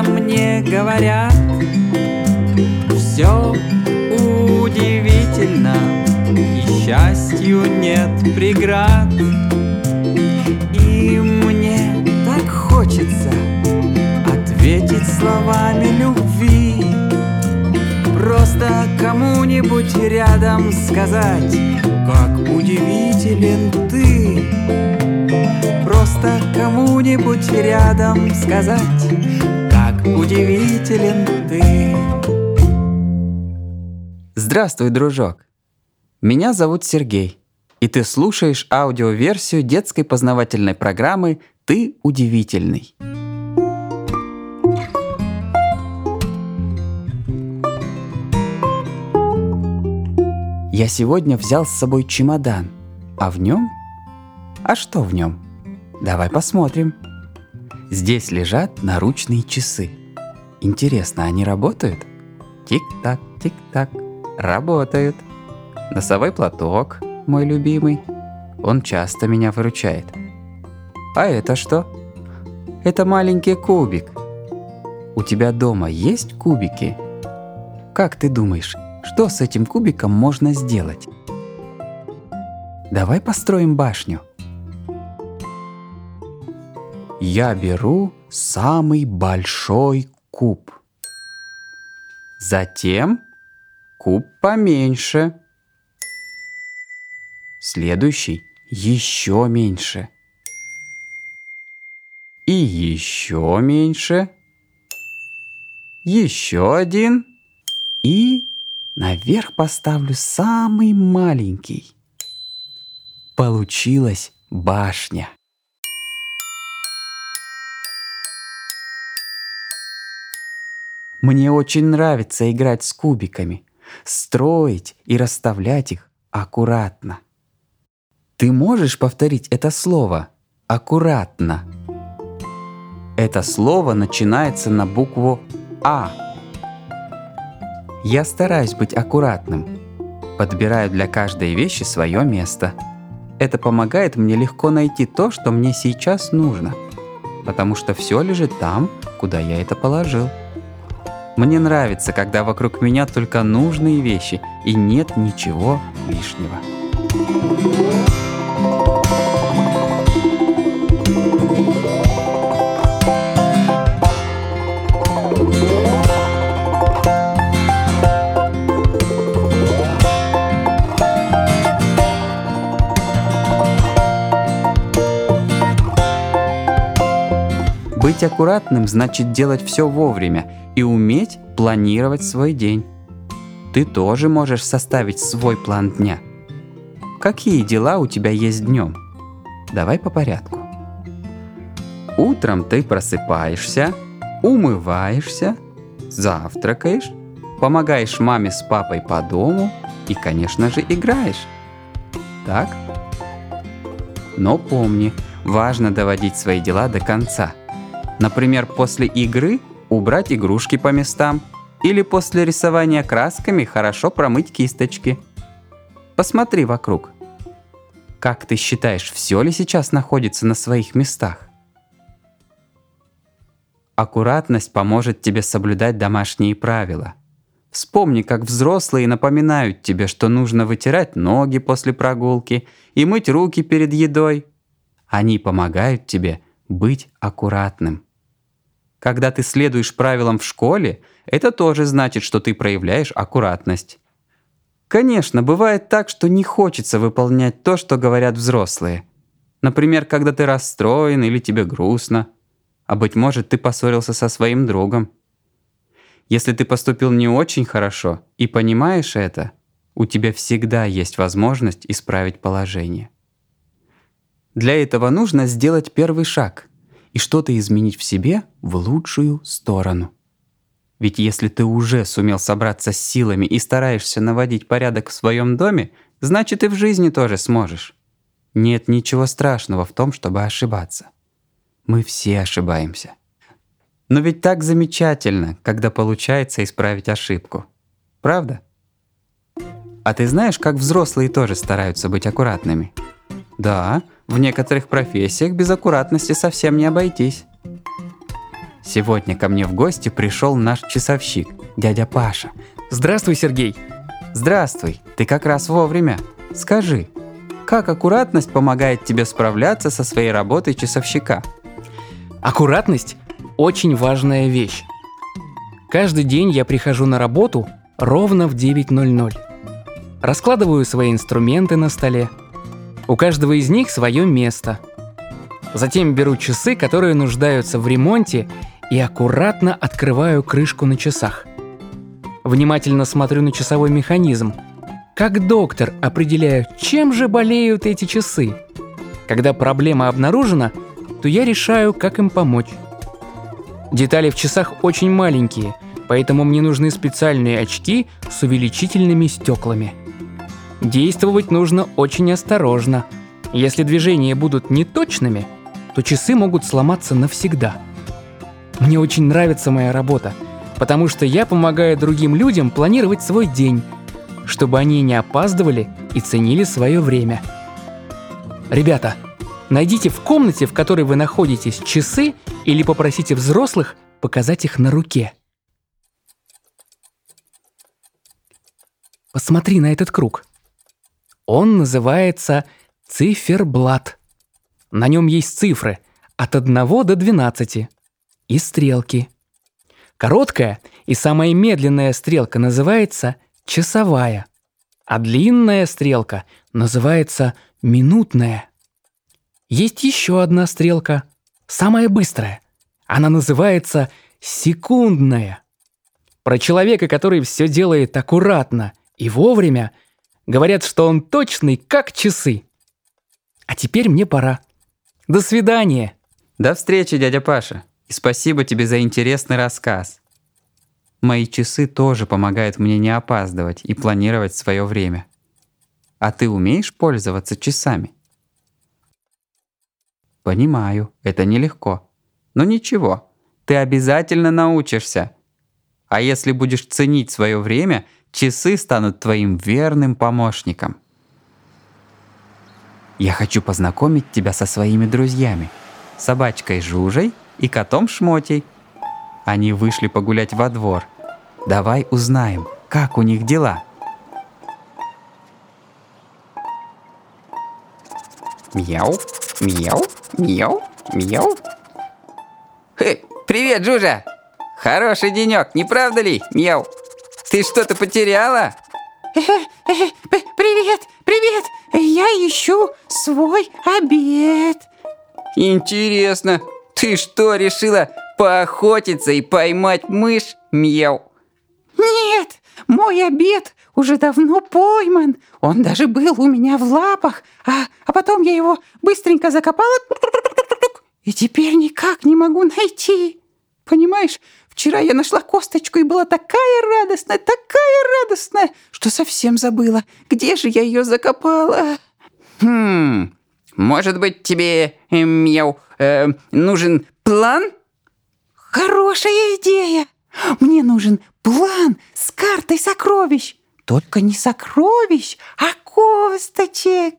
часто мне говорят. Все удивительно И счастью нет преград. И мне так хочется Ответить словами любви. Просто кому-нибудь рядом сказать Как удивителен ты Просто кому-нибудь рядом сказать удивителен ты Здравствуй, дружок! Меня зовут Сергей, и ты слушаешь аудиоверсию детской познавательной программы «Ты удивительный». Я сегодня взял с собой чемодан, а в нем... А что в нем? Давай посмотрим. Здесь лежат наручные часы. Интересно, они работают? Тик-так, тик-так. Работают. Носовой платок, мой любимый. Он часто меня выручает. А это что? Это маленький кубик. У тебя дома есть кубики? Как ты думаешь, что с этим кубиком можно сделать? Давай построим башню. Я беру самый большой куб. Затем куб поменьше. Следующий еще меньше. И еще меньше. Еще один. И наверх поставлю самый маленький. Получилась башня. Мне очень нравится играть с кубиками, строить и расставлять их аккуратно. Ты можешь повторить это слово «аккуратно»? Это слово начинается на букву «А». Я стараюсь быть аккуратным. Подбираю для каждой вещи свое место. Это помогает мне легко найти то, что мне сейчас нужно, потому что все лежит там, куда я это положил. Мне нравится, когда вокруг меня только нужные вещи и нет ничего лишнего. Быть аккуратным значит делать все вовремя и уметь планировать свой день. Ты тоже можешь составить свой план дня. Какие дела у тебя есть днем? Давай по порядку. Утром ты просыпаешься, умываешься, завтракаешь, помогаешь маме с папой по дому и, конечно же, играешь. Так? Но помни, важно доводить свои дела до конца. Например, после игры убрать игрушки по местам или после рисования красками хорошо промыть кисточки. Посмотри вокруг. Как ты считаешь, все ли сейчас находится на своих местах? Аккуратность поможет тебе соблюдать домашние правила. Вспомни, как взрослые напоминают тебе, что нужно вытирать ноги после прогулки и мыть руки перед едой. Они помогают тебе быть аккуратным. Когда ты следуешь правилам в школе, это тоже значит, что ты проявляешь аккуратность. Конечно, бывает так, что не хочется выполнять то, что говорят взрослые. Например, когда ты расстроен или тебе грустно. А быть может, ты поссорился со своим другом. Если ты поступил не очень хорошо и понимаешь это, у тебя всегда есть возможность исправить положение. Для этого нужно сделать первый шаг и что-то изменить в себе в лучшую сторону. Ведь если ты уже сумел собраться с силами и стараешься наводить порядок в своем доме, значит и в жизни тоже сможешь. Нет ничего страшного в том, чтобы ошибаться. Мы все ошибаемся. Но ведь так замечательно, когда получается исправить ошибку. Правда? А ты знаешь, как взрослые тоже стараются быть аккуратными? Да, в некоторых профессиях без аккуратности совсем не обойтись. Сегодня ко мне в гости пришел наш часовщик, дядя Паша. Здравствуй, Сергей. Здравствуй, ты как раз вовремя. Скажи, как аккуратность помогает тебе справляться со своей работой часовщика? Аккуратность – очень важная вещь. Каждый день я прихожу на работу ровно в 9.00. Раскладываю свои инструменты на столе. У каждого из них свое место. Затем беру часы, которые нуждаются в ремонте, и аккуратно открываю крышку на часах. Внимательно смотрю на часовой механизм. Как доктор определяю, чем же болеют эти часы. Когда проблема обнаружена, то я решаю, как им помочь. Детали в часах очень маленькие, поэтому мне нужны специальные очки с увеличительными стеклами. Действовать нужно очень осторожно. Если движения будут неточными, то часы могут сломаться навсегда. Мне очень нравится моя работа, потому что я помогаю другим людям планировать свой день, чтобы они не опаздывали и ценили свое время. Ребята, найдите в комнате, в которой вы находитесь, часы или попросите взрослых показать их на руке. Посмотри на этот круг. Он называется циферблат. На нем есть цифры от 1 до 12 и стрелки. Короткая и самая медленная стрелка называется часовая, а длинная стрелка называется минутная. Есть еще одна стрелка, самая быстрая. Она называется секундная. Про человека, который все делает аккуратно и вовремя, говорят, что он точный, как часы. А теперь мне пора. До свидания. До встречи, дядя Паша. И спасибо тебе за интересный рассказ. Мои часы тоже помогают мне не опаздывать и планировать свое время. А ты умеешь пользоваться часами? Понимаю, это нелегко. Но ничего, ты обязательно научишься. А если будешь ценить свое время, часы станут твоим верным помощником. Я хочу познакомить тебя со своими друзьями. Собачкой Жужей и котом Шмотей. Они вышли погулять во двор. Давай узнаем, как у них дела. Мяу, мяу, мяу, мяу. Хе, привет, Жужа! Хороший денек, не правда ли, мяу? Ты что-то потеряла? Привет, привет! Я ищу свой обед. Интересно, ты что, решила поохотиться и поймать мышь, мяу? Нет, мой обед уже давно пойман. Он даже был у меня в лапах, а, а потом я его быстренько закопала и теперь никак не могу найти. Понимаешь, вчера я нашла косточку и была такая радостная, такая радостная, что совсем забыла, где же я ее закопала. Хм, может быть тебе, э, мяу, э, нужен план? Хорошая идея. Мне нужен план с картой сокровищ. Только не сокровищ, а косточек.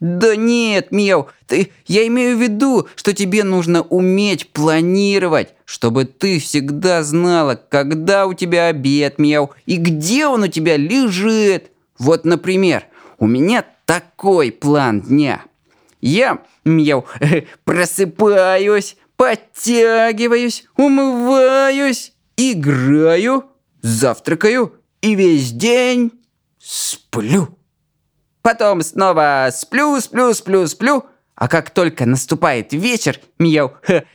Да нет, Мяу, ты, я имею в виду, что тебе нужно уметь планировать, чтобы ты всегда знала, когда у тебя обед, Мяу, и где он у тебя лежит. Вот, например, у меня такой план дня. Я, Мяу, просыпаюсь, подтягиваюсь, умываюсь, играю, завтракаю и весь день сплю. Потом снова сплю, сплю, сплю, сплю. А как только наступает вечер, мяу,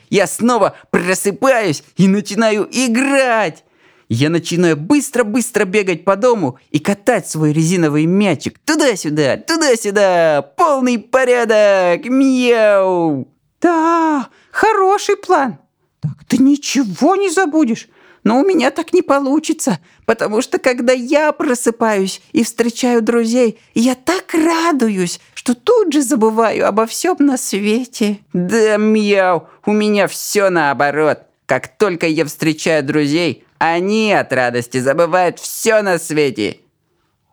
я снова просыпаюсь и начинаю играть. Я начинаю быстро-быстро бегать по дому и катать свой резиновый мячик туда-сюда, туда-сюда. Полный порядок, мяу. Да, хороший план. Так ты ничего не забудешь. Но у меня так не получится, потому что когда я просыпаюсь и встречаю друзей, я так радуюсь, что тут же забываю обо всем на свете. Да, мяу, у меня все наоборот. Как только я встречаю друзей, они от радости забывают все на свете.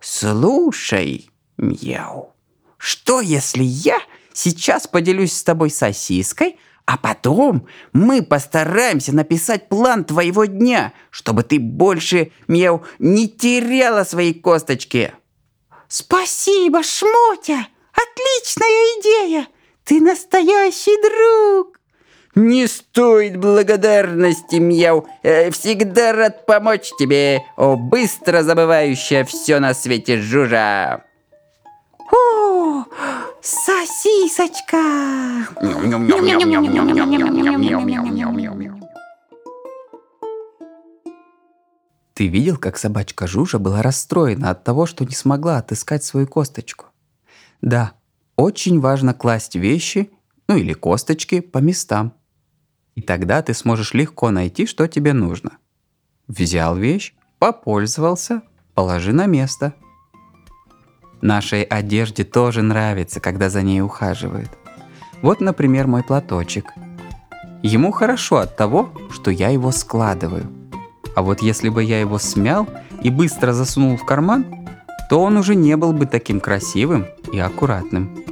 Слушай, мяу, что если я сейчас поделюсь с тобой сосиской, А потом мы постараемся написать план твоего дня, чтобы ты больше, Мяу, не теряла свои косточки. Спасибо, Шмотя! Отличная идея! Ты настоящий друг! Не стоит благодарности, Мяу. Э, Всегда рад помочь тебе, о быстро забывающая все на свете Жужа. Сосисочка! Ты видел, как собачка Жужа была расстроена от того, что не смогла отыскать свою косточку? Да, очень важно класть вещи, ну или косточки, по местам. И тогда ты сможешь легко найти, что тебе нужно. Взял вещь, попользовался, положи на место. Нашей одежде тоже нравится, когда за ней ухаживают. Вот, например, мой платочек. Ему хорошо от того, что я его складываю. А вот если бы я его смял и быстро засунул в карман, то он уже не был бы таким красивым и аккуратным.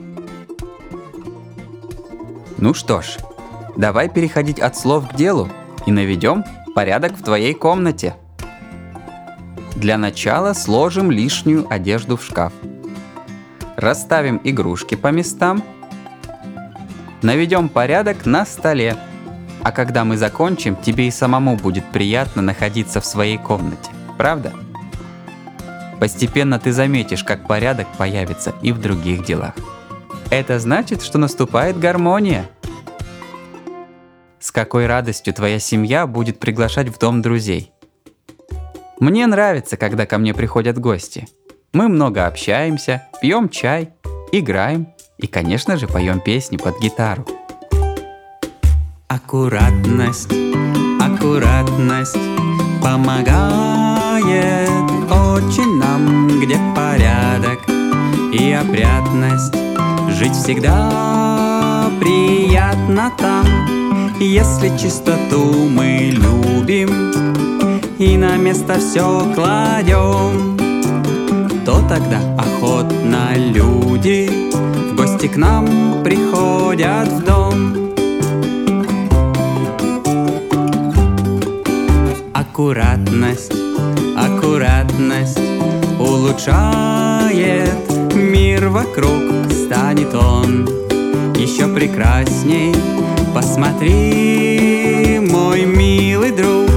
Ну что ж, давай переходить от слов к делу и наведем порядок в твоей комнате. Для начала сложим лишнюю одежду в шкаф. Расставим игрушки по местам. Наведем порядок на столе. А когда мы закончим, тебе и самому будет приятно находиться в своей комнате. Правда? Постепенно ты заметишь, как порядок появится и в других делах. Это значит, что наступает гармония. С какой радостью твоя семья будет приглашать в дом друзей. Мне нравится, когда ко мне приходят гости. Мы много общаемся, пьем чай, играем и, конечно же, поем песни под гитару. Аккуратность, аккуратность помогает очень нам, где порядок и опрятность. Жить всегда приятно там, если чистоту мы любим и на место все кладем, тогда охотно люди в гости к нам приходят в дом. Аккуратность, аккуратность улучшает мир вокруг, станет он еще прекрасней. Посмотри, мой милый друг,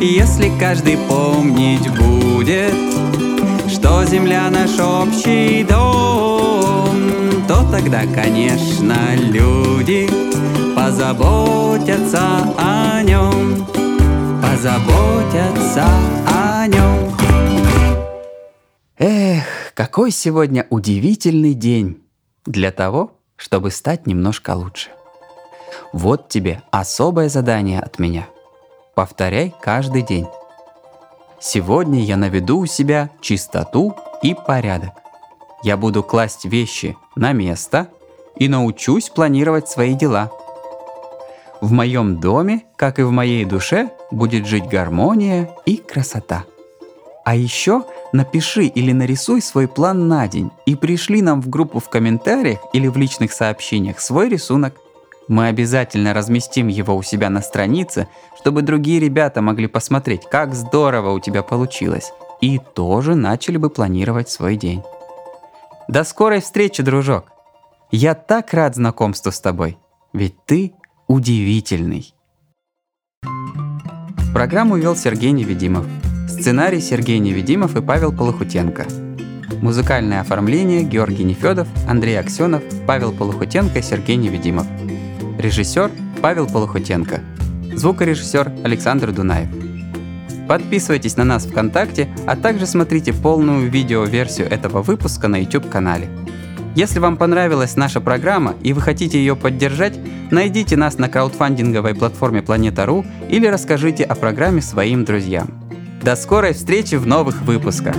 если каждый помнить общий дом, то тогда, конечно, люди позаботятся о нем позаботятся о нем. Эх, какой сегодня удивительный день для того, чтобы стать немножко лучше. Вот тебе особое задание от меня. Повторяй каждый день. Сегодня я наведу у себя чистоту и порядок. Я буду класть вещи на место и научусь планировать свои дела – в моем доме, как и в моей душе, будет жить гармония и красота. А еще напиши или нарисуй свой план на день и пришли нам в группу в комментариях или в личных сообщениях свой рисунок. Мы обязательно разместим его у себя на странице, чтобы другие ребята могли посмотреть, как здорово у тебя получилось, и тоже начали бы планировать свой день. До скорой встречи, дружок! Я так рад знакомству с тобой, ведь ты удивительный. Программу вел Сергей Невидимов. Сценарий Сергей Невидимов и Павел Полухутенко. Музыкальное оформление Георгий Нефедов, Андрей Аксенов, Павел Полухутенко, Сергей Невидимов. Режиссер Павел Полухутенко. Звукорежиссер Александр Дунаев. Подписывайтесь на нас ВКонтакте, а также смотрите полную видеоверсию этого выпуска на YouTube-канале. Если вам понравилась наша программа и вы хотите ее поддержать, найдите нас на краудфандинговой платформе Планета.ру или расскажите о программе своим друзьям. До скорой встречи в новых выпусках!